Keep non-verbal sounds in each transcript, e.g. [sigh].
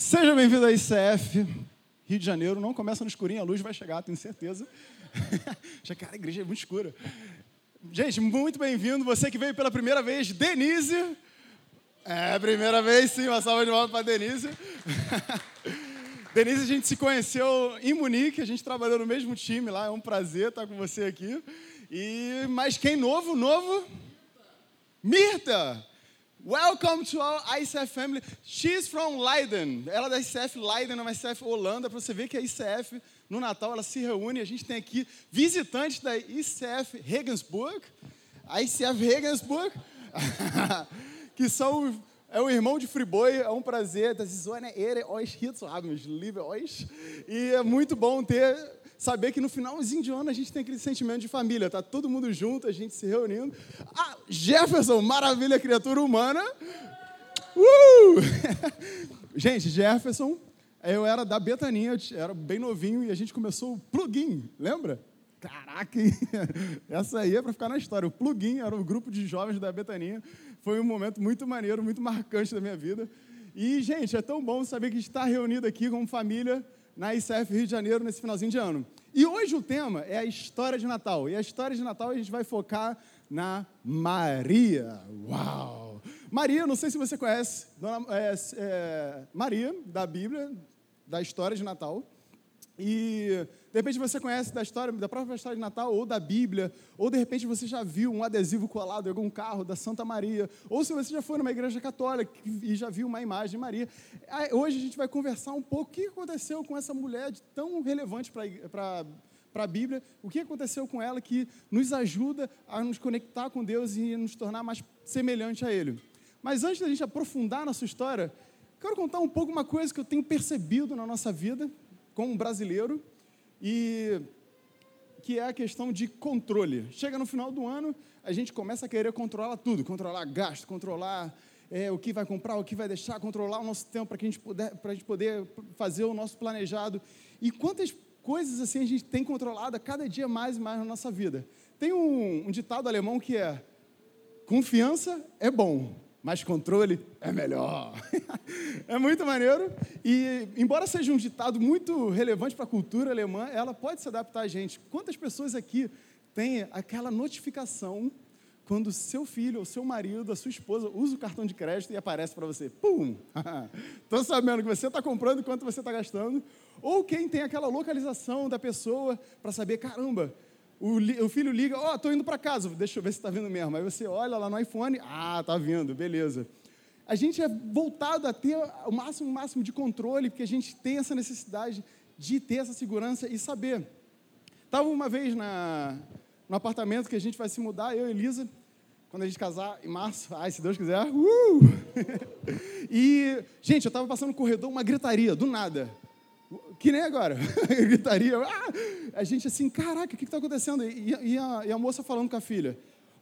Seja bem-vindo à ICF Rio de Janeiro. Não começa no escurinho, a luz vai chegar, tenho certeza. [laughs] Já, cara, a igreja é muito escura. Gente, muito bem-vindo. Você que veio pela primeira vez, Denise. É, primeira vez, sim, uma salva de palmas para Denise. [laughs] Denise, a gente se conheceu em Munique, a gente trabalhou no mesmo time lá, é um prazer estar com você aqui. E mas quem novo, novo? Mirta. Welcome to our ICF family. She's from Leiden. Ela é da ICF Leiden, uma ICF Holanda, para você ver que a ICF no Natal ela se reúne. A gente tem aqui visitantes da ICF Regensburg, a ICF Regensburg, [laughs] que são é o irmão de Friboi, é um prazer. Das Zona Ere euch hier zu haben, liebe euch. E é muito bom ter saber que no finalzinho de ano a gente tem aquele sentimento de família, tá todo mundo junto, a gente se reunindo. Ah, Jefferson, maravilha, criatura humana. Uh! [laughs] gente, Jefferson, eu era da Betaninha, era bem novinho e a gente começou o plugin, lembra? Caraca, [laughs] essa aí é para ficar na história. O plugin era o grupo de jovens da Betaninha. Foi um momento muito maneiro, muito marcante da minha vida. E, gente, é tão bom saber que está reunido aqui como família na ICF Rio de Janeiro nesse finalzinho de ano. E hoje o tema é a história de Natal. E a história de Natal a gente vai focar na Maria. Uau! Maria, não sei se você conhece, Dona, é, é, Maria, da Bíblia, da história de Natal. E de repente você conhece da história, da própria história de Natal, ou da Bíblia, ou de repente você já viu um adesivo colado em algum carro da Santa Maria, ou se você já foi numa igreja católica e já viu uma imagem de Maria. Hoje a gente vai conversar um pouco o que aconteceu com essa mulher tão relevante para para a Bíblia, o que aconteceu com ela que nos ajuda a nos conectar com Deus e nos tornar mais semelhante a Ele. Mas antes da gente aprofundar na sua história, quero contar um pouco uma coisa que eu tenho percebido na nossa vida, como brasileiro, e que é a questão de controle. Chega no final do ano, a gente começa a querer controlar tudo, controlar gasto, controlar é, o que vai comprar, o que vai deixar, controlar o nosso tempo para que a gente puder, para a gente poder fazer o nosso planejado. E quantas coisas assim a gente tem controlado cada dia mais e mais na nossa vida. Tem um, um ditado alemão que é: confiança é bom, mas controle é melhor. [laughs] é muito maneiro. E, embora seja um ditado muito relevante para a cultura alemã, ela pode se adaptar a gente. Quantas pessoas aqui têm aquela notificação quando seu filho, ou seu marido, a sua esposa usa o cartão de crédito e aparece para você? Pum! [laughs] Estou sabendo que você está comprando e quanto você está gastando. Ou quem tem aquela localização da pessoa para saber, caramba, o, o filho liga, ó, oh, estou indo para casa, deixa eu ver se está vindo mesmo. Aí você olha lá no iPhone, ah, está vindo, beleza. A gente é voltado a ter o máximo, máximo de controle, porque a gente tem essa necessidade de ter essa segurança e saber. Estava uma vez na, no apartamento que a gente vai se mudar, eu e Elisa, quando a gente casar em março, ai, se Deus quiser, uh! [laughs] e, gente, eu estava passando no corredor, uma gritaria, do nada. Que nem agora, [laughs] gritaria. Ah! A gente assim, caraca, o que está acontecendo? E, e, a, e, a, moça falando com a filha.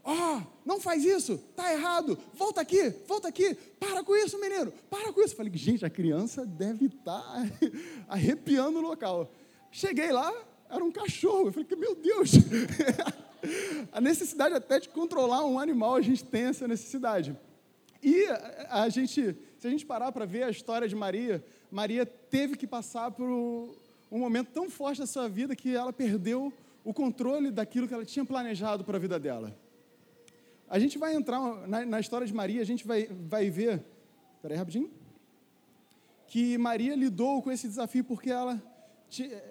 Ó, oh, não faz isso, tá errado, volta aqui, volta aqui, para com isso, menino, para com isso. Falei, gente, a criança deve estar tá [laughs] arrepiando o local. Cheguei lá, era um cachorro. Eu falei, meu Deus, [laughs] a necessidade até de controlar um animal, a gente tem essa necessidade. E a gente, se a gente parar para ver a história de Maria, Maria teve que passar por um momento tão forte da sua vida que ela perdeu o controle daquilo que ela tinha planejado para a vida dela. A gente vai entrar na, na história de Maria, a gente vai, vai ver. Espera aí, rapidinho. Que Maria lidou com esse desafio porque ela,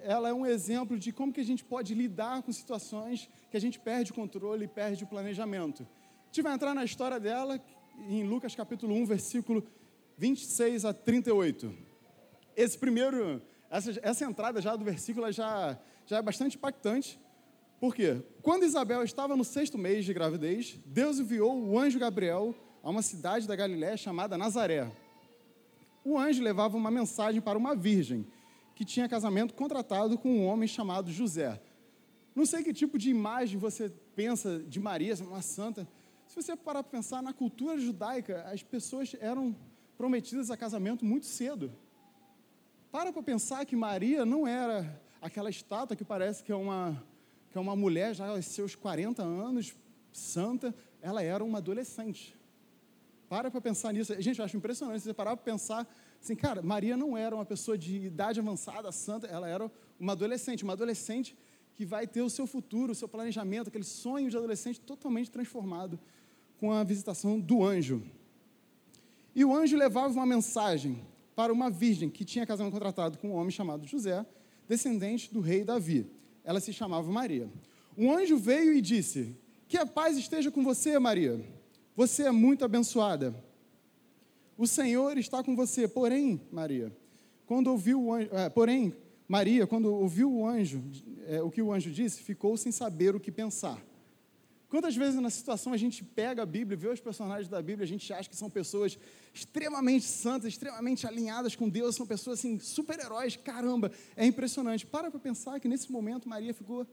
ela é um exemplo de como que a gente pode lidar com situações que a gente perde o controle e perde o planejamento. A gente vai entrar na história dela em Lucas capítulo 1, versículo 26 a 38 esse primeiro, essa, essa entrada já do versículo já, já é bastante impactante. Por quê? Quando Isabel estava no sexto mês de gravidez, Deus enviou o anjo Gabriel a uma cidade da Galiléia chamada Nazaré. O anjo levava uma mensagem para uma virgem que tinha casamento contratado com um homem chamado José. Não sei que tipo de imagem você pensa de Maria, uma santa. Se você parar para pensar, na cultura judaica, as pessoas eram prometidas a casamento muito cedo. Para para pensar que Maria não era aquela estátua que parece que é uma, que é uma mulher já aos seus 40 anos, santa, ela era uma adolescente. Para para pensar nisso. Gente, eu acho impressionante você parar para pensar assim, cara, Maria não era uma pessoa de idade avançada, santa, ela era uma adolescente, uma adolescente que vai ter o seu futuro, o seu planejamento, aquele sonho de adolescente totalmente transformado com a visitação do anjo. E o anjo levava uma mensagem para uma virgem que tinha casamento contratado com um homem chamado José, descendente do rei Davi. Ela se chamava Maria. Um anjo veio e disse: Que a paz esteja com você, Maria. Você é muito abençoada. O Senhor está com você. Porém, Maria, quando ouviu o anjo, é, porém, Maria, quando ouviu o anjo, é, o que o anjo disse, ficou sem saber o que pensar. Quantas vezes na situação a gente pega a Bíblia, vê os personagens da Bíblia, a gente acha que são pessoas extremamente santas, extremamente alinhadas com Deus, são pessoas assim, super-heróis, caramba, é impressionante. Para para pensar que nesse momento Maria ficou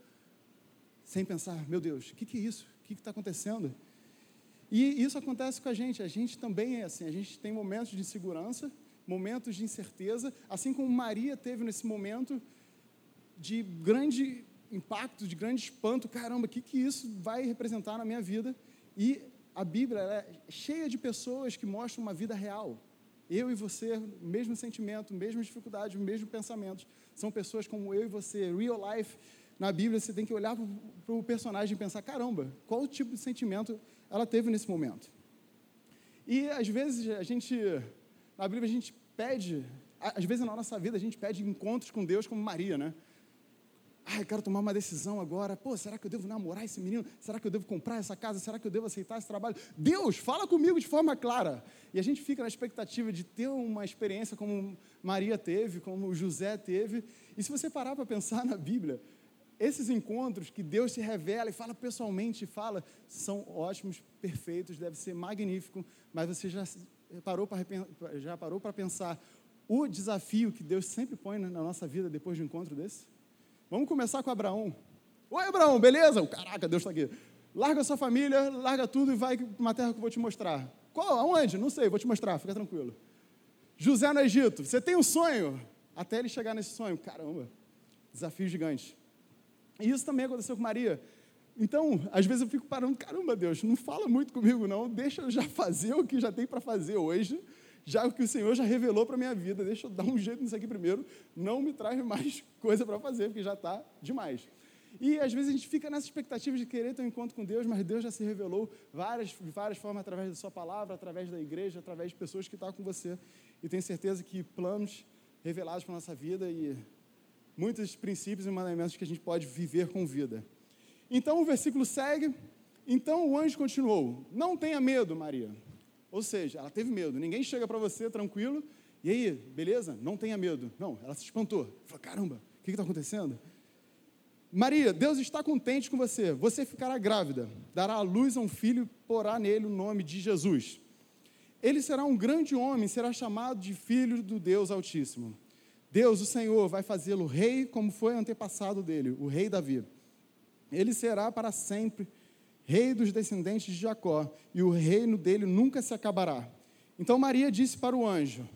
sem pensar, meu Deus, o que, que é isso? O que está acontecendo? E isso acontece com a gente, a gente também é assim, a gente tem momentos de insegurança, momentos de incerteza, assim como Maria teve nesse momento de grande impacto, de grande espanto, caramba, o que, que isso vai representar na minha vida? E a Bíblia é cheia de pessoas que mostram uma vida real. Eu e você, mesmo sentimento, mesmas dificuldades, mesmos pensamentos. São pessoas como eu e você, real life. Na Bíblia, você tem que olhar para o personagem e pensar: caramba, qual tipo de sentimento ela teve nesse momento? E às vezes a gente, na Bíblia, a gente pede, às vezes na nossa vida, a gente pede encontros com Deus como Maria, né? Ah, eu quero tomar uma decisão agora. Pô, será que eu devo namorar esse menino? Será que eu devo comprar essa casa? Será que eu devo aceitar esse trabalho? Deus, fala comigo de forma clara. E a gente fica na expectativa de ter uma experiência como Maria teve, como José teve. E se você parar para pensar na Bíblia, esses encontros que Deus se revela e fala pessoalmente, fala, são ótimos, perfeitos, deve ser magnífico, mas você já parou para já parou para pensar o desafio que Deus sempre põe na nossa vida depois de um encontro desse? Vamos começar com Abraão. Oi, Abraão, beleza? Caraca, Deus está aqui. Larga sua família, larga tudo e vai para uma terra que eu vou te mostrar. Qual? Aonde? Não sei, vou te mostrar, fica tranquilo. José no Egito, você tem um sonho? Até ele chegar nesse sonho, caramba, desafio gigante. E isso também aconteceu com Maria. Então, às vezes eu fico parando, caramba, Deus, não fala muito comigo, não. Deixa eu já [laughs] fazer o que já tem para fazer hoje já o que o Senhor já revelou para a minha vida, deixa eu dar um jeito nisso aqui primeiro, não me traz mais [laughs] coisa para fazer, porque já está demais. E às vezes a gente fica nessa expectativa de querer ter um encontro com Deus, mas Deus já se revelou várias, de várias formas, através da sua palavra, através da igreja, através de pessoas que estão com você. E tenho certeza que planos revelados para a nossa vida e muitos princípios e mandamentos que a gente pode viver com vida. Então o versículo segue. Então o anjo continuou: Não tenha medo, Maria. Ou seja, ela teve medo. Ninguém chega para você tranquilo, e aí, beleza? Não tenha medo. Não, ela se espantou. Falou, caramba, o que está acontecendo? Maria, Deus está contente com você. Você ficará grávida, dará à luz a um filho e porá nele o nome de Jesus. Ele será um grande homem, será chamado de filho do Deus Altíssimo. Deus, o Senhor, vai fazê-lo rei como foi antepassado dele, o rei Davi. Ele será para sempre rei dos descendentes de Jacó, e o reino dele nunca se acabará. Então Maria disse para o anjo: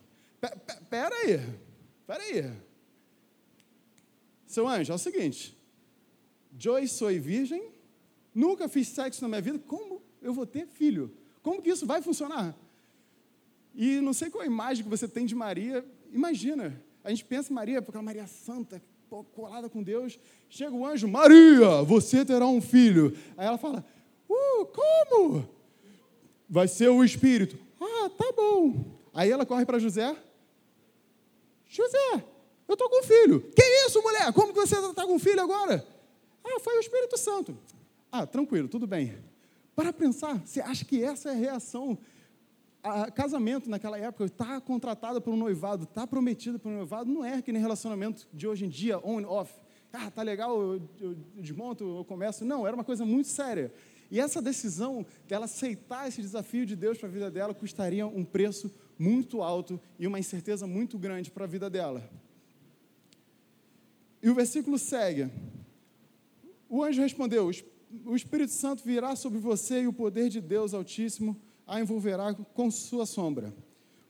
Pera aí, pera aí. Seu anjo, é o seguinte: eu sou virgem, nunca fiz sexo na minha vida, como eu vou ter filho? Como que isso vai funcionar? E não sei qual a imagem que você tem de Maria, imagina, a gente pensa em Maria, porque é Maria santa, colada com Deus, chega o anjo, Maria, você terá um filho. Aí ela fala, Uh, como? Vai ser o espírito. Ah, tá bom. Aí ela corre para José. José, eu estou com um filho. Que isso, mulher? Como que você está com um filho agora? Ah, foi o Espírito Santo. Ah, tranquilo, tudo bem. Para pensar, você acha que essa é a reação? A casamento naquela época, está contratada por um noivado, está prometida por um noivado, não é que nem relacionamento de hoje em dia, on off. Ah, tá legal, eu, eu desmonto, eu começo. Não, era uma coisa muito séria. E essa decisão dela aceitar esse desafio de Deus para a vida dela custaria um preço muito alto e uma incerteza muito grande para a vida dela. E o versículo segue. O anjo respondeu: O Espírito Santo virá sobre você e o poder de Deus Altíssimo a envolverá com sua sombra.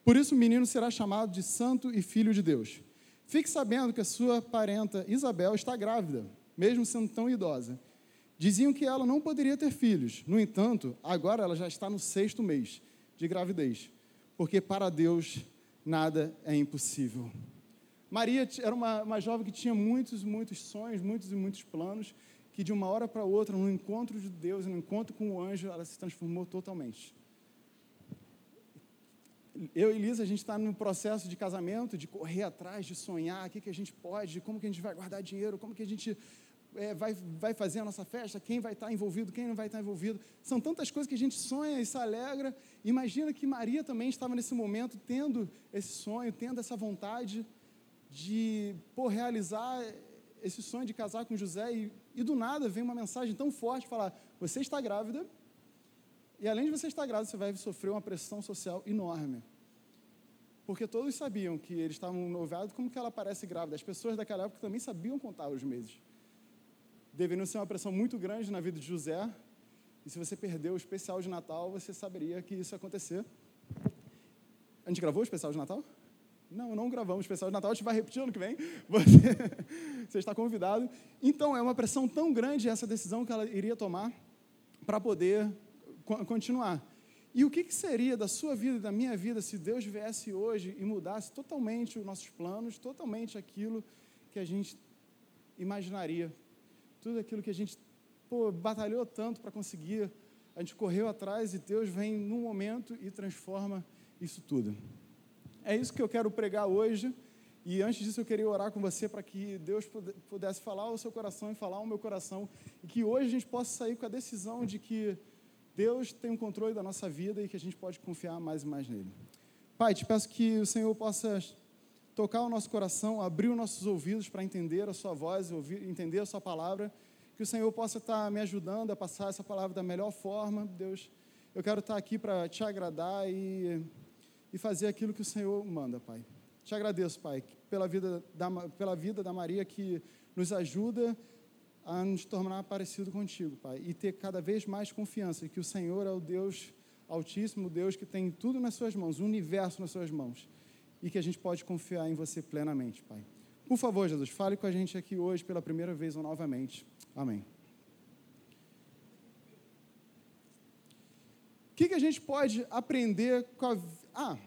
Por isso o menino será chamado de Santo e Filho de Deus. Fique sabendo que a sua parenta Isabel está grávida, mesmo sendo tão idosa Diziam que ela não poderia ter filhos. No entanto, agora ela já está no sexto mês, de gravidez, porque para Deus nada é impossível. Maria era uma, uma jovem que tinha muitos, muitos sonhos, muitos e muitos planos, que de uma hora para outra, no encontro de Deus, no encontro com o anjo, ela se transformou totalmente. Eu e Elisa, a gente está no processo de casamento, de correr atrás, de sonhar, o que, que a gente pode, como que a gente vai guardar dinheiro, como que a gente é, vai, vai fazer a nossa festa, quem vai estar envolvido, quem não vai estar envolvido. São tantas coisas que a gente sonha e se alegra. Imagina que Maria também estava nesse momento tendo esse sonho, tendo essa vontade de pô, realizar esse sonho de casar com José e, e do nada vem uma mensagem tão forte falar: você está grávida e além de você estar grávida, você vai sofrer uma pressão social enorme. Porque todos sabiam que eles estavam noviados, como que ela parece grávida? As pessoas daquela época também sabiam contar os meses deveria ser uma pressão muito grande na vida de José. E se você perdeu o especial de Natal, você saberia que isso ia acontecer. A gente gravou o especial de Natal? Não, não gravamos o especial de Natal, a gente vai repetir ano que vem. [laughs] Você, você está convidado. Então, é uma pressão tão grande essa decisão que ela iria tomar para poder continuar. E o que, que, seria da sua vida e da minha vida se Deus viesse hoje e mudasse totalmente os nossos planos, totalmente aquilo que a gente imaginaria tudo aquilo que a gente pô, batalhou tanto para conseguir, a gente correu atrás e Deus vem num momento e transforma isso tudo. É isso que eu quero pregar hoje. E antes disso, eu queria orar com você para que Deus pudesse falar ao seu coração e falar ao meu coração. E que hoje a gente possa sair com a decisão de que Deus tem o controle da nossa vida e que a gente pode confiar mais e mais nele. Pai, te peço que o Senhor possa tocar o nosso coração, abrir os nossos ouvidos para entender a Sua voz, ouvir, entender a Sua palavra. Que o Senhor possa estar me ajudando a passar essa palavra da melhor forma. Deus, eu quero estar aqui para te agradar e, e fazer aquilo que o Senhor manda, Pai. Te agradeço, Pai, pela vida da, pela vida da Maria que nos ajuda a nos tornar parecido contigo, Pai, e ter cada vez mais confiança que o Senhor é o Deus Altíssimo, Deus que tem tudo nas suas mãos, o universo nas suas mãos e que a gente pode confiar em você plenamente, Pai. Por favor, Jesus, fale com a gente aqui hoje pela primeira vez ou novamente. Amém. O que, que a gente pode aprender com a. Ah!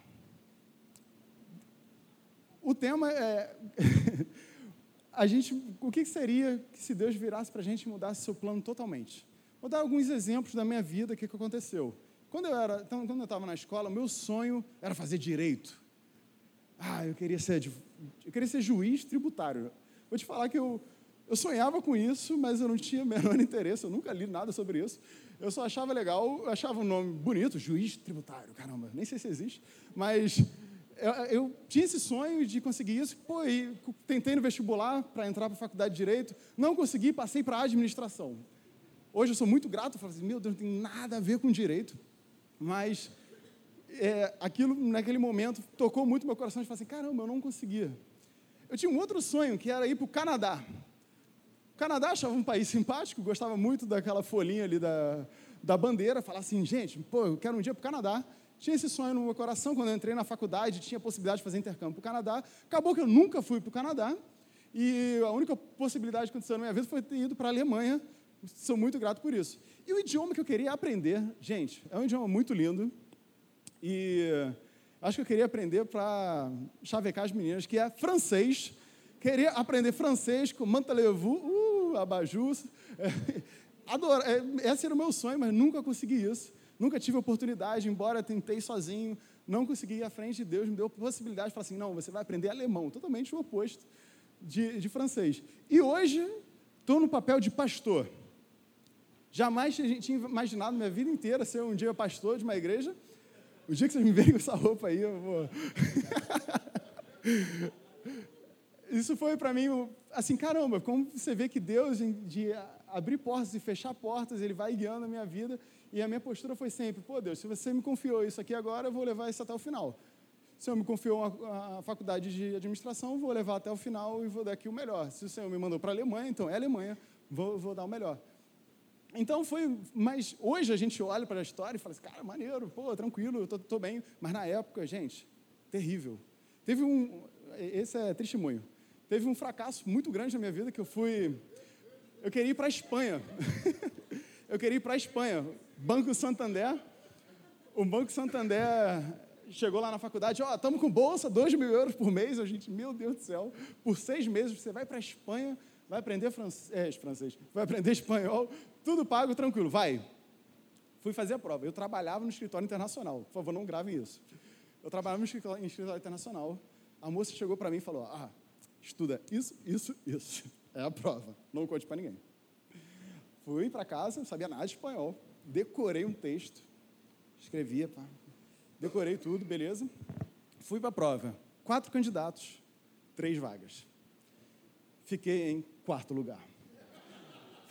O tema é. [laughs] a gente, o que seria se Deus virasse para a gente e mudasse seu plano totalmente? Vou dar alguns exemplos da minha vida, o que, que aconteceu. Quando eu era, então, quando eu estava na escola, meu sonho era fazer direito. Ah, eu queria ser, eu queria ser juiz tributário. Vou te falar que eu, eu sonhava com isso, mas eu não tinha [laughs] o menor interesse, eu nunca li nada sobre isso. Eu só achava legal, eu achava um nome bonito, juiz tributário, caramba, nem sei se existe, mas eu, eu tinha esse sonho de conseguir isso, pô, e tentei no vestibular para entrar para a faculdade de Direito, não consegui, passei para a administração. Hoje eu sou muito grato, falo assim, meu Deus, não tem nada a ver com direito, mas é, aquilo, naquele momento, tocou muito meu coração. De falar assim: caramba, eu não conseguia. Eu tinha um outro sonho, que era ir para o Canadá. O Canadá achava um país [laughs] simpático, gostava muito daquela folhinha ali da, da bandeira. Falar assim: gente, pô, eu quero um dia para o Canadá. Tinha esse sonho no meu coração quando eu entrei na faculdade, tinha a possibilidade de fazer intercâmbio para o Canadá. Acabou que eu nunca fui para o Canadá. E a única possibilidade que aconteceu na minha vida foi ter ido para a Alemanha. Sou muito grato por isso. E o idioma que eu queria aprender, gente, é um idioma muito lindo. E acho que eu queria aprender para chavecar as meninas, que é francês. Queria aprender francês com mantelez-vous, uh, [laughs] adoro, é, esse era o meu sonho, mas nunca consegui isso. Nunca tive oportunidade, embora tentei sozinho, não consegui ir à frente. Deus me deu a possibilidade de falar assim: não, você vai aprender alemão, totalmente o oposto de, de francês. E hoje estou no papel de pastor. Jamais tinha imaginado minha vida inteira ser um dia pastor de uma igreja. O dia que vocês me verem com essa roupa aí, eu vou. [laughs] Isso foi para mim, assim, caramba, como você vê que Deus, de abrir portas e fechar portas, Ele vai guiando a minha vida. E a minha postura foi sempre: pô, Deus, se você me confiou isso aqui agora, eu vou levar isso até o final. Se o Senhor me confiou a, faculdade de administração, vou levar até o final e vou dar aqui o melhor. Se o Senhor me mandou para a Alemanha, então é Alemanha, vou, vou dar o melhor. Então foi, mas hoje a gente olha para a história e fala assim, cara, maneiro, pô, tranquilo, eu tô, bem. Mas na época, gente, terrível. Teve um, esse é testemunho. Teve um fracasso muito grande na minha vida que eu fui, eu queria ir para a Espanha. [laughs] eu queria ir para a Espanha, Banco Santander. o Banco Santander chegou lá na faculdade, ó, oh, estamos com bolsa, 2 mil euros por mês. A gente, meu Deus do céu, por seis meses você vai para a Espanha, vai aprender francês, francês, vai aprender espanhol, tudo pago, tranquilo, vai. Fui fazer a prova. Eu trabalhava no escritório internacional. Por favor, não gravem isso. Eu trabalhava no escritório internacional. A moça chegou para mim e falou: Ah, estuda isso, isso, isso. É a prova. Não conte para ninguém. Fui para casa, não sabia nada de espanhol. Decorei um texto. Escrevia, pá. Decorei tudo, beleza. Fui para a prova. Quatro candidatos, três vagas. Fiquei em quarto lugar.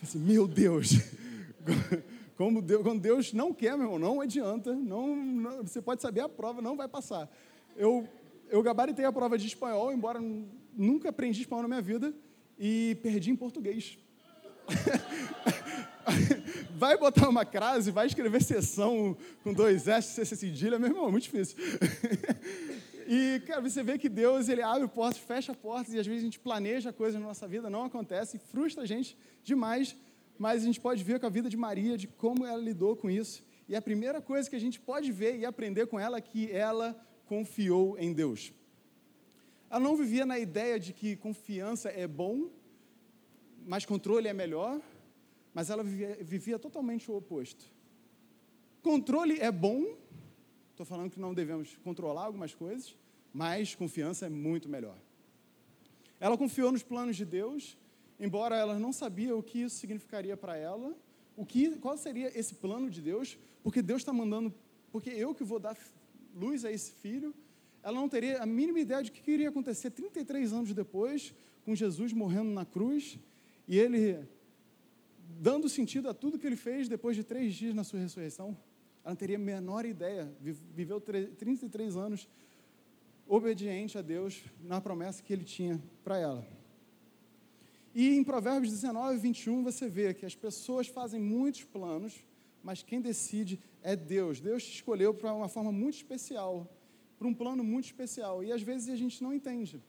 Assim, meu Deus, [laughs] como Deus, quando Deus não quer, meu irmão, não adianta, não, não, você pode saber a prova, não vai passar. Eu, eu gabaritei a prova de espanhol, embora nunca aprendi espanhol na minha vida, e perdi em português. [laughs] vai botar uma crase, vai escrever sessão com dois S, C, cedilha, meu irmão, é muito difícil. [laughs] e, cara, você vê que Deus, ele abre portas, fecha portas, e às vezes a gente planeja coisas na nossa vida, não acontece, frustra a gente demais, mas a gente pode ver com a vida de Maria, de como ela lidou com isso. E a primeira coisa que a gente pode ver e aprender com ela é que ela confiou em Deus. Ela não vivia na ideia de que confiança é bom, mas controle é melhor, mas ela vivia, vivia totalmente o oposto. Controle é bom, estou falando que não devemos controlar algumas coisas, mas confiança é muito melhor. Ela confiou nos planos de Deus, embora ela não sabia o que isso significaria para ela, o que, qual seria esse plano de Deus, porque Deus está mandando, porque eu que vou dar luz a esse filho, ela não teria a mínima ideia de o que iria acontecer 33 anos depois, com Jesus morrendo na cruz, e ele dando sentido a tudo que ele fez depois de três dias na sua ressurreição. Ela não teria a menor ideia, viveu 33 anos obediente a Deus na promessa que ele tinha para ela. E em Provérbios 19, 21, você vê que as pessoas fazem muitos planos, mas quem decide é Deus. Deus te escolheu para uma forma muito especial, para um plano muito especial. E às vezes a gente não entende.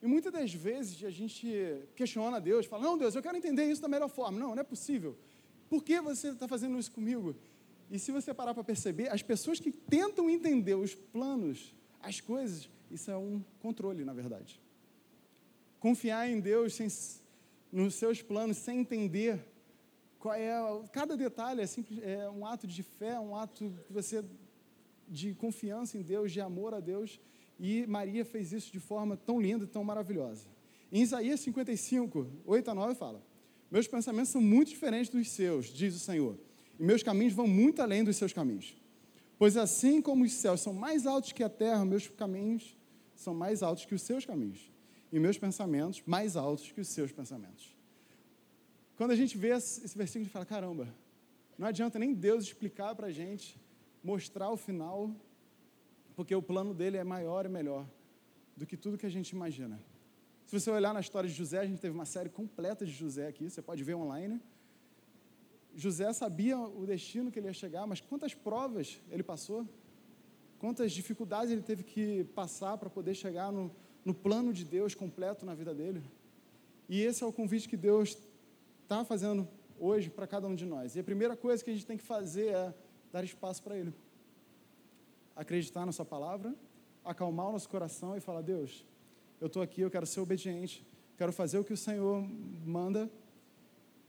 E muitas das vezes a gente questiona Deus, fala: Não, Deus, eu quero entender isso da melhor forma. Não, não é possível. Por que você está fazendo isso comigo? E se você parar para perceber, as pessoas que tentam entender os planos, as coisas, isso é um controle, na verdade. Confiar em Deus sem, nos seus planos, sem entender qual é. Cada detalhe é, simples, é um ato de fé, um ato que você de confiança em Deus, de amor a Deus. E Maria fez isso de forma tão linda tão maravilhosa. Em Isaías 55, 8 a 9 fala: Meus pensamentos são muito diferentes dos seus, diz o Senhor, e meus caminhos vão muito além dos seus caminhos. Pois assim como os céus são mais altos que a terra, meus caminhos são mais altos que os seus caminhos, e meus pensamentos mais altos que os seus pensamentos. Quando a gente vê esse versículo, a gente fala: caramba, não adianta nem Deus explicar para a gente, mostrar o final, porque o plano dele é maior e melhor do que tudo que a gente imagina. Se você olhar na história de José, a gente teve uma série completa de José aqui, você pode ver online. José sabia o destino que ele ia chegar, mas quantas provas ele passou, quantas dificuldades ele teve que passar para poder chegar no, no plano de Deus completo na vida dele. E esse é o convite que Deus está fazendo hoje para cada um de nós. E a primeira coisa que a gente tem que fazer é dar espaço para Ele acreditar na Sua palavra, acalmar o nosso coração e falar: Deus, eu estou aqui, eu quero ser obediente, quero fazer o que o Senhor manda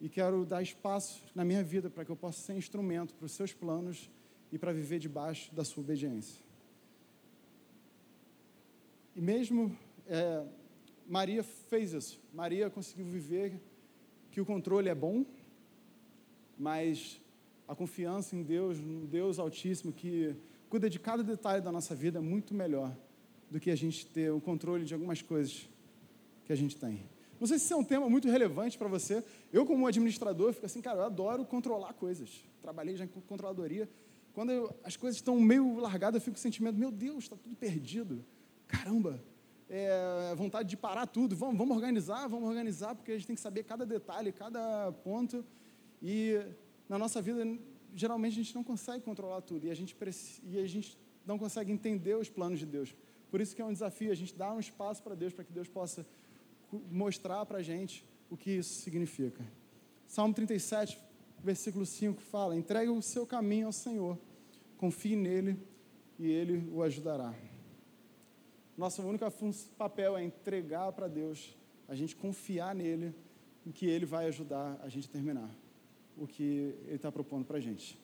e quero dar espaço na minha vida para que eu possa ser instrumento para os Seus planos e para viver debaixo da Sua obediência. E mesmo é, Maria fez isso. Maria conseguiu viver que o controle é bom, mas a confiança em Deus, no Deus Altíssimo que cuida de cada detalhe da nossa vida é muito melhor do que a gente ter o controle de algumas coisas que a gente tem. Não sei se isso é um tema muito relevante para você. Eu, como administrador, fico assim, cara, eu adoro controlar coisas. Trabalhei já em controladoria. Quando eu, as coisas estão meio largadas, eu fico com o sentimento, meu Deus, está tudo perdido. Caramba, é, vontade de parar tudo. Vamos, vamos organizar, vamos organizar, porque a gente tem que saber cada detalhe, cada ponto. E na nossa vida geralmente a gente não consegue controlar tudo e a gente, e a gente não consegue entender os planos de Deus. Por isso que é um desafio a gente dar um espaço para Deus, para que Deus possa mostrar para a gente o que isso significa. Salmo 37, versículo 5 fala: Entregue o seu caminho ao Senhor, confie nele e ele o ajudará. Nosso único papel é entregar para Deus, a gente confiar nele, em que ele vai ajudar a gente a terminar o que ele está propondo para a gente.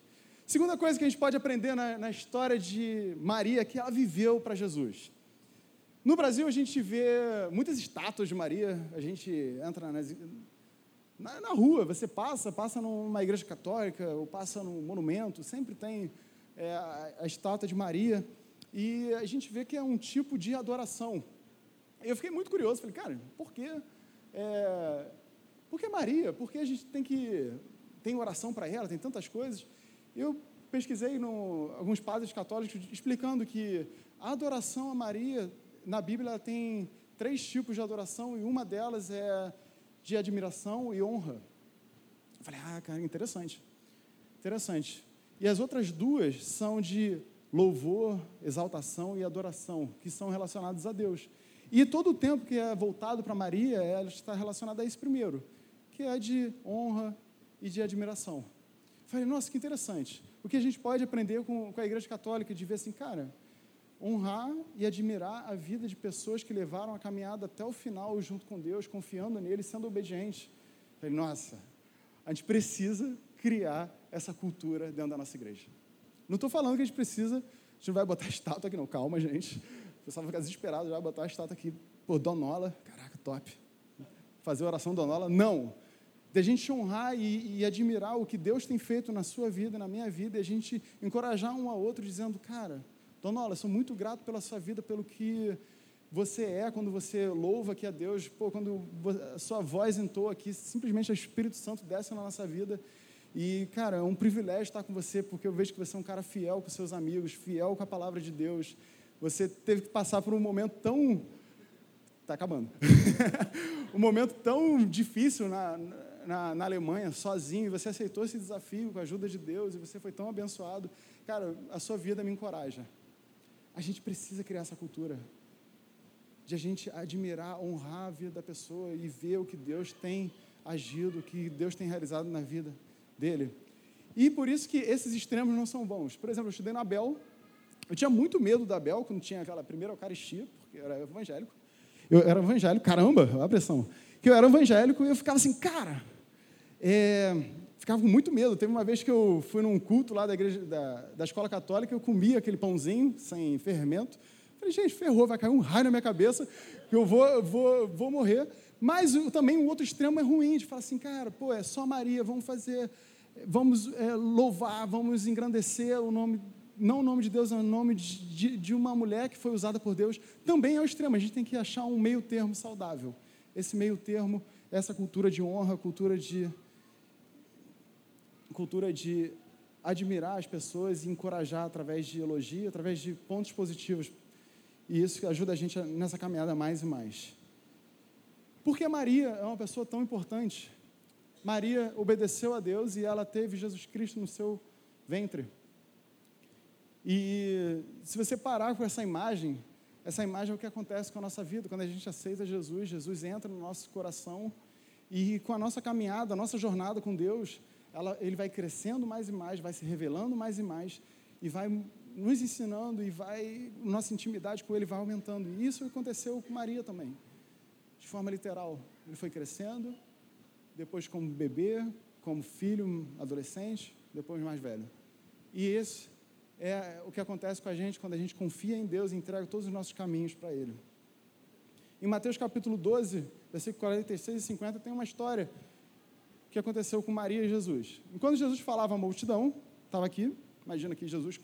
Segunda coisa que a gente pode aprender na, na história de Maria, é que ela viveu para Jesus. No Brasil, a gente vê muitas estátuas de Maria, a gente entra nas, na, na, rua, você passa, passa numa igreja católica, ou passa num monumento, sempre tem é, a, a estátua de Maria, e a gente vê que é um tipo de adoração. Eu fiquei muito curioso, falei, cara, por que, é, por que Maria? Por que a gente tem que tem oração para ela, tem tantas coisas? Eu pesquisei no, alguns padres católicos explicando que a adoração a Maria, na Bíblia, tem três tipos de adoração e uma delas é de admiração e honra. Eu falei, ah, cara, interessante. Interessante. E as outras duas são de louvor, exaltação e adoração, que são relacionados a Deus. E todo o tempo que é voltado para Maria, ela está relacionada a esse primeiro, que é de honra e de admiração. Falei, nossa, que interessante. O que a gente pode aprender com, com a Igreja Católica, de ver assim, cara, honrar e admirar a vida de pessoas que levaram a caminhada até o final junto com Deus, confiando nele, sendo obedientes. Falei, nossa, a gente precisa criar essa cultura dentro da nossa igreja. Não estou falando que a gente precisa, a gente não vai botar [laughs] estátua aqui, não, calma, gente. O pessoal vai ficar desesperado, já vai botar a estátua aqui. Pô, Donola, caraca, top. Fazer oração Donola, não de a gente honrar e, e, admirar o que Deus tem feito na sua vida, na minha vida, e a gente encorajar um ao outro, dizendo, cara, Donola, sou muito grato pela sua vida, pelo que você é, quando você louva aqui a Deus, pô, quando a sua voz entoa aqui, simplesmente o Espírito Santo desce na nossa vida, e, cara, é um privilégio estar com você, porque eu vejo que você é um cara fiel com seus amigos, fiel com a palavra de Deus, você teve que passar por um momento tão... Está acabando. [laughs] um momento tão difícil na, na, na Alemanha sozinho, e você aceitou esse desafio com a ajuda de Deus, e você foi tão abençoado, cara, a sua vida me encoraja. A gente precisa criar essa cultura de a gente admirar, honrar a vida da pessoa e ver o que Deus tem agido, o que Deus tem realizado na vida dele. E por isso que esses extremos não são bons. Por exemplo, eu estudei na Bel, eu tinha muito medo da Bel, quando tinha aquela primeira Eucaristia, porque eu era evangélico. Eu era evangélico, caramba, a pressão que eu era evangélico e eu ficava assim, cara, é, ficava com muito medo. Teve uma vez que eu fui num culto lá da, igreja, da, da escola católica, eu comia aquele pãozinho sem fermento. Falei, gente, ferrou, vai cair um raio na minha cabeça, que eu vou, vou, vou morrer. Mas também o outro extremo é ruim, de falar assim, cara, pô, é só Maria, vamos fazer, vamos é, louvar, vamos engrandecer o nome, não o nome de Deus, é o nome de, de, de uma mulher que foi usada por Deus. Também é o extremo, a gente tem que achar um meio termo saudável esse meio termo, essa cultura de honra, cultura de cultura de admirar as pessoas e encorajar através de elogio, através de pontos positivos. E isso ajuda a gente nessa caminhada mais e mais. Porque Maria é uma pessoa tão importante. Maria obedeceu a Deus e ela teve Jesus Cristo no seu ventre. E se você parar com essa imagem, essa imagem é o que acontece com a nossa vida. Quando a gente aceita Jesus, Jesus entra no nosso coração e com a nossa caminhada, a nossa jornada com Deus, ela, ele vai crescendo mais e mais, vai se revelando mais e mais e vai nos ensinando e vai nossa intimidade com Ele vai aumentando. E isso aconteceu com Maria também, de forma literal. Ele foi crescendo, depois como bebê, como filho, adolescente, depois mais velho. E esse é o que acontece com a gente quando a gente confia em Deus e entrega todos os nossos caminhos para Ele. Em Mateus capítulo 12, versículo 46 e 50, tem uma história que aconteceu com Maria e Jesus. Enquanto Jesus falava à multidão, estava aqui, imagina que Jesus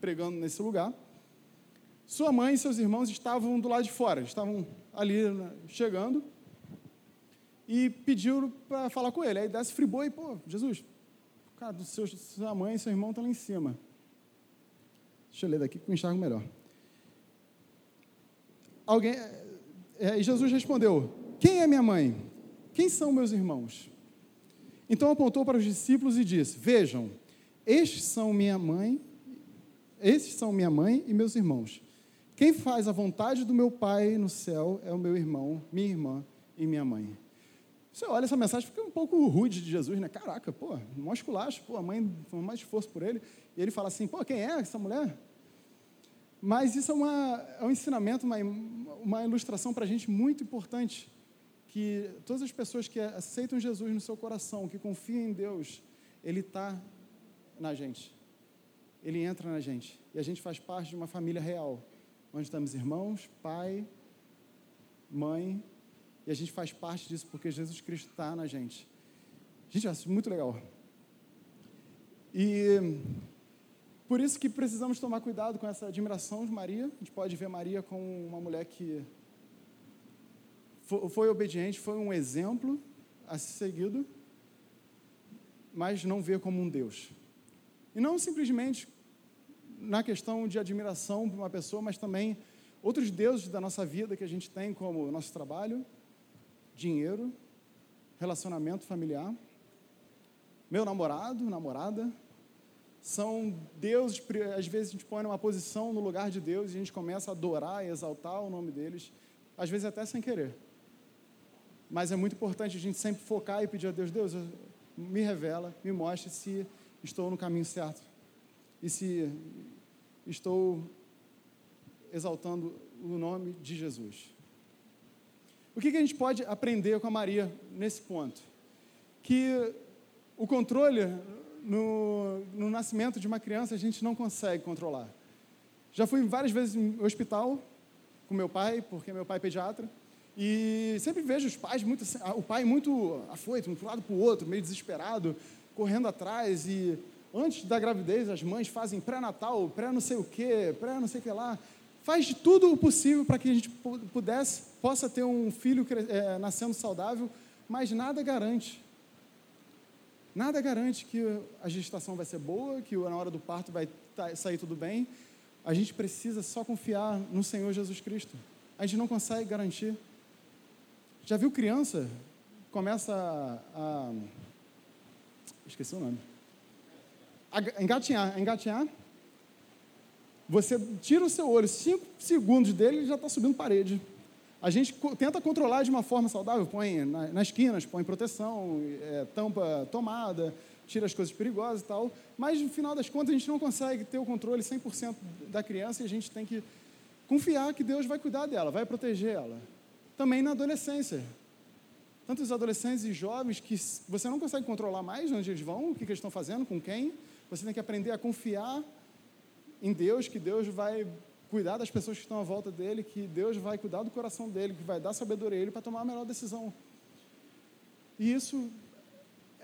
pregando nesse lugar, sua mãe e seus irmãos estavam do lado de fora, estavam ali né, chegando, e pediu para falar com ele. Aí desce fribou e, pô, Jesus, cara, do seu, sua mãe e seu irmão estão lá em cima. Deixa eu ler daqui que eu enxergo melhor. Alguém, é, e Jesus respondeu: Quem é minha mãe? Quem são meus irmãos? Então apontou para os discípulos e disse: Vejam, estes são minha mãe, estes são minha mãe e meus irmãos. Quem faz a vontade do meu Pai no céu é o meu irmão, minha irmã e minha mãe. Você olha essa mensagem, fica um pouco rude de Jesus, né? Caraca, pô, mó esculacho, pô, a mãe foi mais esforço por ele. E ele fala assim, pô, quem é essa mulher? Mas isso é, uma, é um ensinamento, uma, uma ilustração para a gente muito importante, que todas as pessoas que aceitam Jesus no seu coração, que confiam em Deus, Ele está na gente. Ele entra na gente. E a gente faz parte de uma família real, onde estamos irmãos, pai, mãe, e a gente faz parte disso porque Jesus Cristo está na gente. Gente, é muito legal. E por isso que precisamos tomar cuidado com essa admiração de Maria. A gente pode ver Maria como uma mulher que foi obediente, foi um exemplo a ser seguido, mas não vê como um Deus. E não simplesmente na questão de admiração por uma pessoa, mas também outros deuses da nossa vida que a gente tem, como nosso trabalho, dinheiro, relacionamento familiar, meu namorado, namorada, são deuses, às vezes a gente põe numa posição no lugar de Deus e a gente começa a adorar e exaltar o nome deles, às vezes até sem querer. Mas é muito importante a gente sempre focar e pedir a Deus, Deus, me revela, me mostre se estou no caminho certo e se estou exaltando o nome de Jesus. O que, que a gente pode aprender com a Maria nesse ponto? Que o controle no, no nascimento de uma criança a gente não consegue controlar. Já fui várias vezes no hospital com meu pai, porque meu pai é pediatra, e sempre vejo os pais muito, o pai muito afoito, um lado para o outro, meio desesperado, correndo atrás e antes da gravidez as mães fazem pré-natal, pré não sei o quê, pré não sei o que lá, faz de tudo o possível para que a gente pudesse, possa ter um filho é, nascendo saudável, mas nada garante. Nada garante que a gestação vai ser boa, que na hora do parto vai tá, sair tudo bem. A gente precisa só confiar no Senhor Jesus Cristo. A gente não consegue garantir. Já viu criança? Começa a. a esqueci o nome. A engatinhar. A engatinhar você tira o seu olho, cinco segundos dele, ele já está subindo parede. A gente tenta controlar de uma forma saudável, põe nas esquinas, põe proteção, é, tampa tomada, tira as coisas perigosas e tal, mas no final das contas a gente não consegue ter o controle 100% da criança e a gente tem que confiar que Deus vai cuidar dela, vai proteger ela. Também na adolescência. Tanto os adolescentes e jovens que você não consegue controlar mais onde eles vão, o que eles estão fazendo, com quem, você tem que aprender a confiar em Deus, que Deus vai cuidar das pessoas que estão à volta dele, que Deus vai cuidar do coração dele, que vai dar sabedoria a ele para tomar a melhor decisão. E isso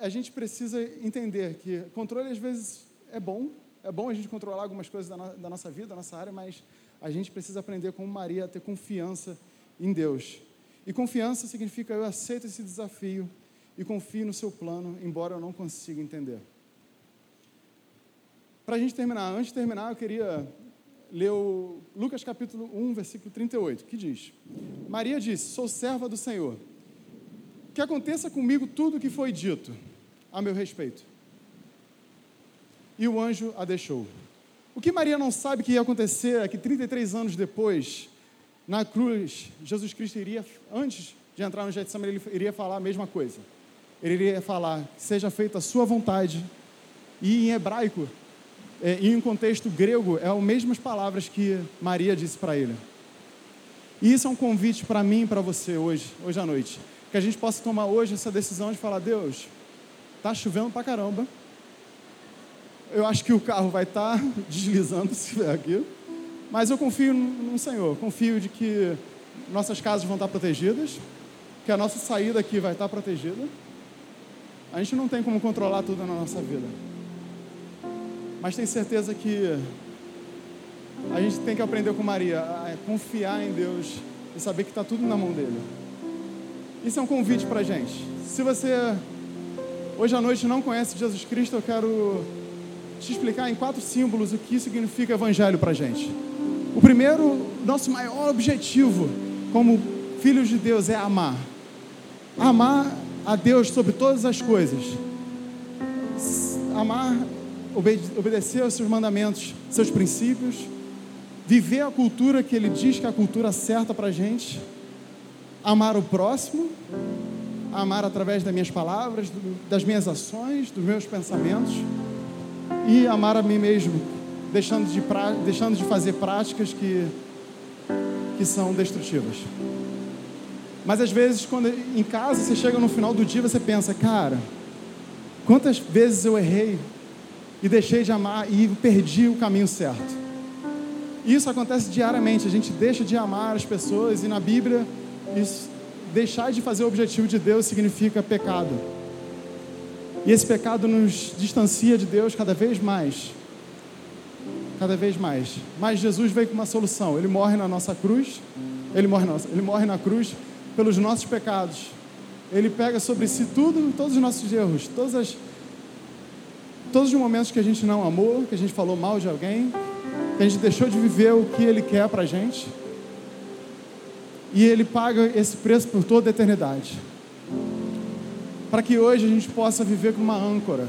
a gente precisa entender que controle às vezes é bom, é bom a gente controlar algumas coisas da, no, da nossa vida, da nossa área, mas a gente precisa aprender como Maria a ter confiança em Deus. E confiança significa eu aceito esse desafio e confio no seu plano, embora eu não consiga entender. Para a gente terminar, antes de terminar, eu queria ler o Lucas capítulo 1, versículo 38, que diz: Maria disse: Sou serva do Senhor. Que aconteça comigo tudo o que foi dito a meu respeito. E o anjo a deixou. O que Maria não sabe que ia acontecer é que 33 anos depois, na cruz, Jesus Cristo iria, antes de entrar no Getsemane, ele iria falar a mesma coisa. Ele iria falar: Seja feita a sua vontade. E em hebraico, é, em um contexto grego, é as mesmas palavras que Maria disse para ele. E isso é um convite para mim e para você hoje, hoje à noite. Que a gente possa tomar hoje essa decisão de falar: Deus, está chovendo para caramba. Eu acho que o carro vai estar tá [laughs] deslizando se vier aqui. Mas eu confio no Senhor, confio de que nossas casas vão estar protegidas, que a nossa saída aqui vai estar protegida. A gente não tem como controlar tudo na nossa vida. Mas tenho certeza que a gente tem que aprender com Maria a confiar em Deus e saber que está tudo na mão dele. Isso é um convite para a gente. Se você hoje à noite não conhece Jesus Cristo, eu quero te explicar em quatro símbolos o que significa evangelho para a gente. O primeiro, nosso maior objetivo como filhos de Deus é amar. Amar a Deus sobre todas as coisas. Amar obedecer aos seus mandamentos, seus princípios, viver a cultura que ele diz que é a cultura certa para a gente, amar o próximo, amar através das minhas palavras, das minhas ações, dos meus pensamentos. E amar a mim mesmo, deixando de, pra, deixando de fazer práticas que, que são destrutivas. Mas às vezes, quando em casa você chega no final do dia, você pensa, cara, quantas vezes eu errei e deixei de amar e perdi o caminho certo. Isso acontece diariamente, a gente deixa de amar as pessoas e na Bíblia isso, deixar de fazer o objetivo de Deus significa pecado. E esse pecado nos distancia de Deus cada vez mais. Cada vez mais. Mas Jesus veio com uma solução. Ele morre na nossa cruz. Ele morre, nossa, ele morre na cruz pelos nossos pecados. Ele pega sobre si tudo, todos os nossos erros, todas as, todos os momentos que a gente não amou, que a gente falou mal de alguém, que a gente deixou de viver o que Ele quer para a gente. E Ele paga esse preço por toda a eternidade. Para que hoje a gente possa viver com uma âncora,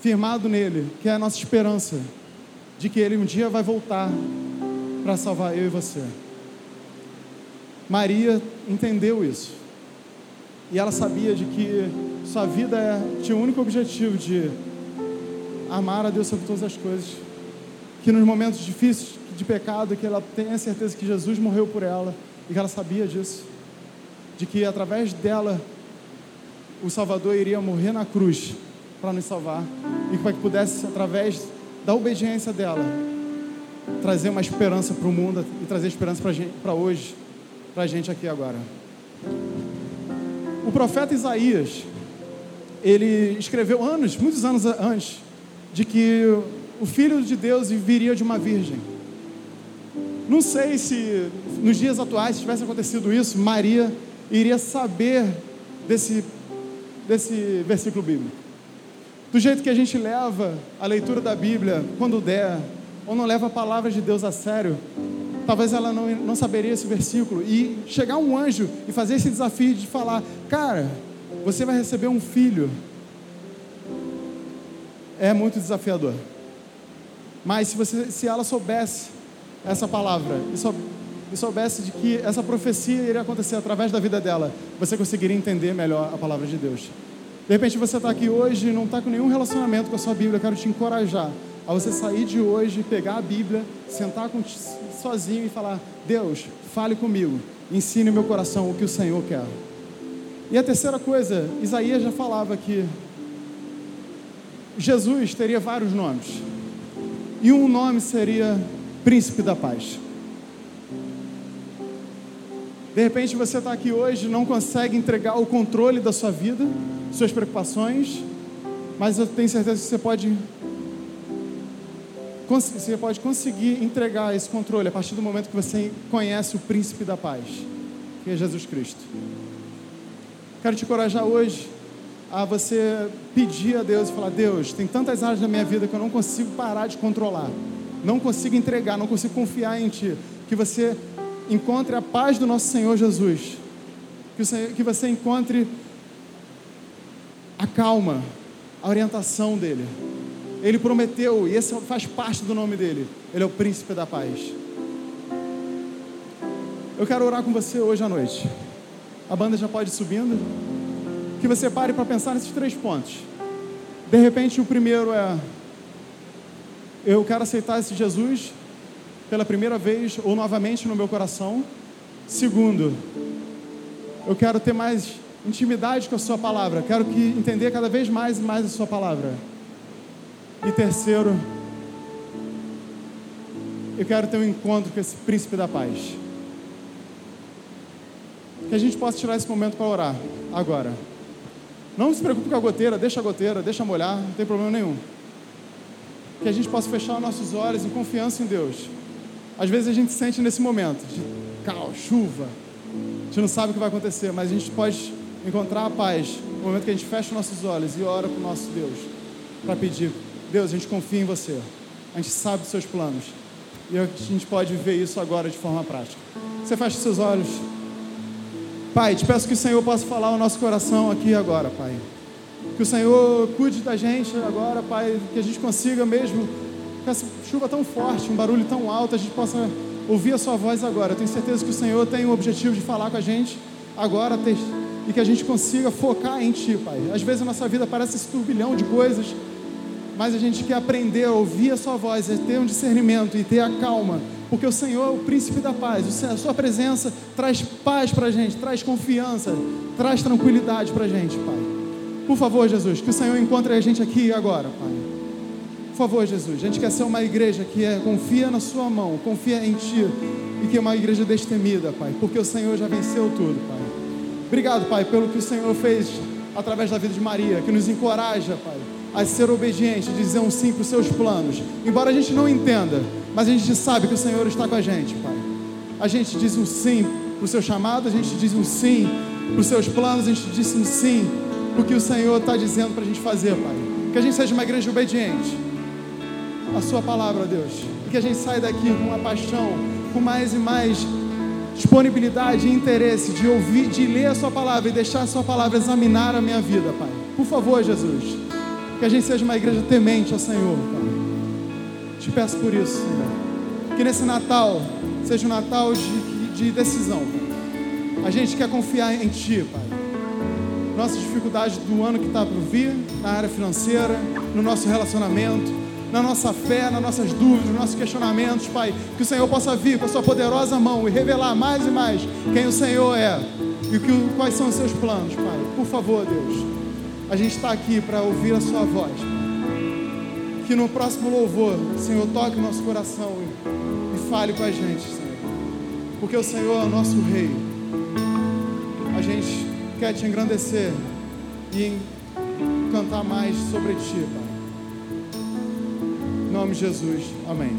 firmado nele, que é a nossa esperança, de que Ele um dia vai voltar para salvar eu e você. Maria entendeu isso. E ela sabia de que sua vida tinha o único objetivo de amar a Deus sobre todas as coisas. Que nos momentos difíceis de pecado, que ela tenha certeza que Jesus morreu por ela e que ela sabia disso. De que através dela o Salvador iria morrer na cruz para nos salvar e para que pudesse, através da obediência dela, trazer uma esperança para o mundo e trazer esperança para hoje para a gente aqui agora. O profeta Isaías, ele escreveu anos, muitos anos antes, de que o Filho de Deus viria de uma virgem. Não sei se nos dias atuais, se tivesse acontecido isso, Maria iria saber desse, desse versículo bíblico. Do jeito que a gente leva a leitura da Bíblia quando der, ou não leva a palavra de Deus a sério, talvez ela não, não saberia esse versículo. E chegar um anjo e fazer esse desafio de falar: Cara, você vai receber um filho. É muito desafiador. Mas se, você, se ela soubesse essa palavra e, sou, e soubesse de que essa profecia iria acontecer através da vida dela, você conseguiria entender melhor a palavra de Deus. De repente você está aqui hoje e não está com nenhum relacionamento com a sua Bíblia, eu quero te encorajar a você sair de hoje, pegar a Bíblia, sentar sozinho e falar: Deus, fale comigo, ensine meu coração o que o Senhor quer. E a terceira coisa, Isaías já falava que Jesus teria vários nomes, e um nome seria Príncipe da Paz. De repente você está aqui hoje, não consegue entregar o controle da sua vida, suas preocupações, mas eu tenho certeza que você pode você pode conseguir entregar esse controle a partir do momento que você conhece o príncipe da paz, que é Jesus Cristo. Quero te encorajar hoje a você pedir a Deus e falar: Deus, tem tantas áreas da minha vida que eu não consigo parar de controlar, não consigo entregar, não consigo confiar em Ti. Que você encontre a paz do nosso Senhor Jesus, que você, que você encontre a calma, a orientação dEle ele prometeu, e esse faz parte do nome dele. Ele é o príncipe da paz. Eu quero orar com você hoje à noite. A banda já pode ir subindo. Que você pare para pensar nesses três pontos. De repente, o primeiro é: eu quero aceitar esse Jesus pela primeira vez ou novamente no meu coração. Segundo, eu quero ter mais intimidade com a Sua palavra. Quero que entender cada vez mais e mais a Sua palavra. E terceiro, eu quero ter um encontro com esse príncipe da paz. Que a gente possa tirar esse momento para orar agora. Não se preocupe com a goteira, deixa a goteira, deixa molhar, não tem problema nenhum. Que a gente possa fechar nossos olhos em confiança em Deus. Às vezes a gente sente nesse momento de caos, chuva, a gente não sabe o que vai acontecer, mas a gente pode encontrar a paz no momento que a gente fecha nossos olhos e ora para o nosso Deus para pedir Deus, a gente confia em você. A gente sabe dos seus planos. E a gente pode ver isso agora de forma prática. Você fecha os seus olhos. Pai, te peço que o Senhor possa falar o nosso coração aqui agora, Pai. Que o Senhor cuide da gente agora, Pai. Que a gente consiga mesmo, com essa chuva tão forte, um barulho tão alto, a gente possa ouvir a Sua voz agora. Eu tenho certeza que o Senhor tem o objetivo de falar com a gente agora, e que a gente consiga focar em Ti, Pai. Às vezes a nossa vida parece esse turbilhão de coisas, mas a gente quer aprender a ouvir a Sua voz, a ter um discernimento e ter a calma, porque o Senhor é o príncipe da paz. A Sua presença traz paz para a gente, traz confiança, traz tranquilidade para a gente, Pai. Por favor, Jesus, que o Senhor encontre a gente aqui agora, Pai. Por favor, Jesus, a gente quer ser uma igreja que é, confia na Sua mão, confia em Ti e que é uma igreja destemida, Pai, porque o Senhor já venceu tudo, Pai. Obrigado, Pai, pelo que o Senhor fez através da vida de Maria, que nos encoraja, Pai, a ser obediente, dizer um sim para os seus planos. Embora a gente não entenda, mas a gente sabe que o Senhor está com a gente, Pai. A gente diz um sim para o seu chamado, a gente diz um sim para os seus planos, a gente diz um sim para o que o Senhor está dizendo para a gente fazer, Pai. Que a gente seja uma igreja obediente. A Sua palavra, Deus. E que a gente saia daqui com uma paixão, com mais e mais disponibilidade e interesse de ouvir, de ler a Sua palavra e deixar a Sua palavra examinar a minha vida, Pai. Por favor, Jesus, que a gente seja uma igreja temente ao Senhor, Pai. Te peço por isso, Senhor. Que nesse Natal seja um Natal de, de decisão, Pai. A gente quer confiar em Ti, Pai. Nossas dificuldades do ano que está por vir, na área financeira, no nosso relacionamento, na nossa fé, nas nossas dúvidas, nos nossos questionamentos, Pai. Que o Senhor possa vir com a Sua poderosa mão e revelar mais e mais quem o Senhor é e que, quais são os seus planos, Pai. Por favor, Deus, a gente está aqui para ouvir a Sua voz, Pai. Que no próximo louvor, Senhor toque o nosso coração e, e fale com a gente, Senhor. Porque o Senhor é o nosso Rei. A gente quer te engrandecer e cantar mais sobre Ti, Pai. Em nome de Jesus. Amém.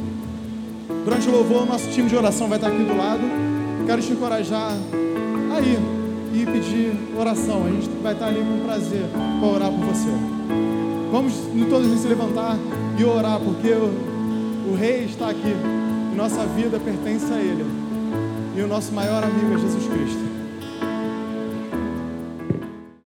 Durante o louvor, nosso time de oração vai estar aqui do lado. Quero te encorajar a ir e pedir oração. A gente vai estar ali com prazer para orar por você. Vamos todos se levantar e orar, porque o, o Rei está aqui e nossa vida pertence a Ele. E o nosso maior amigo é Jesus Cristo.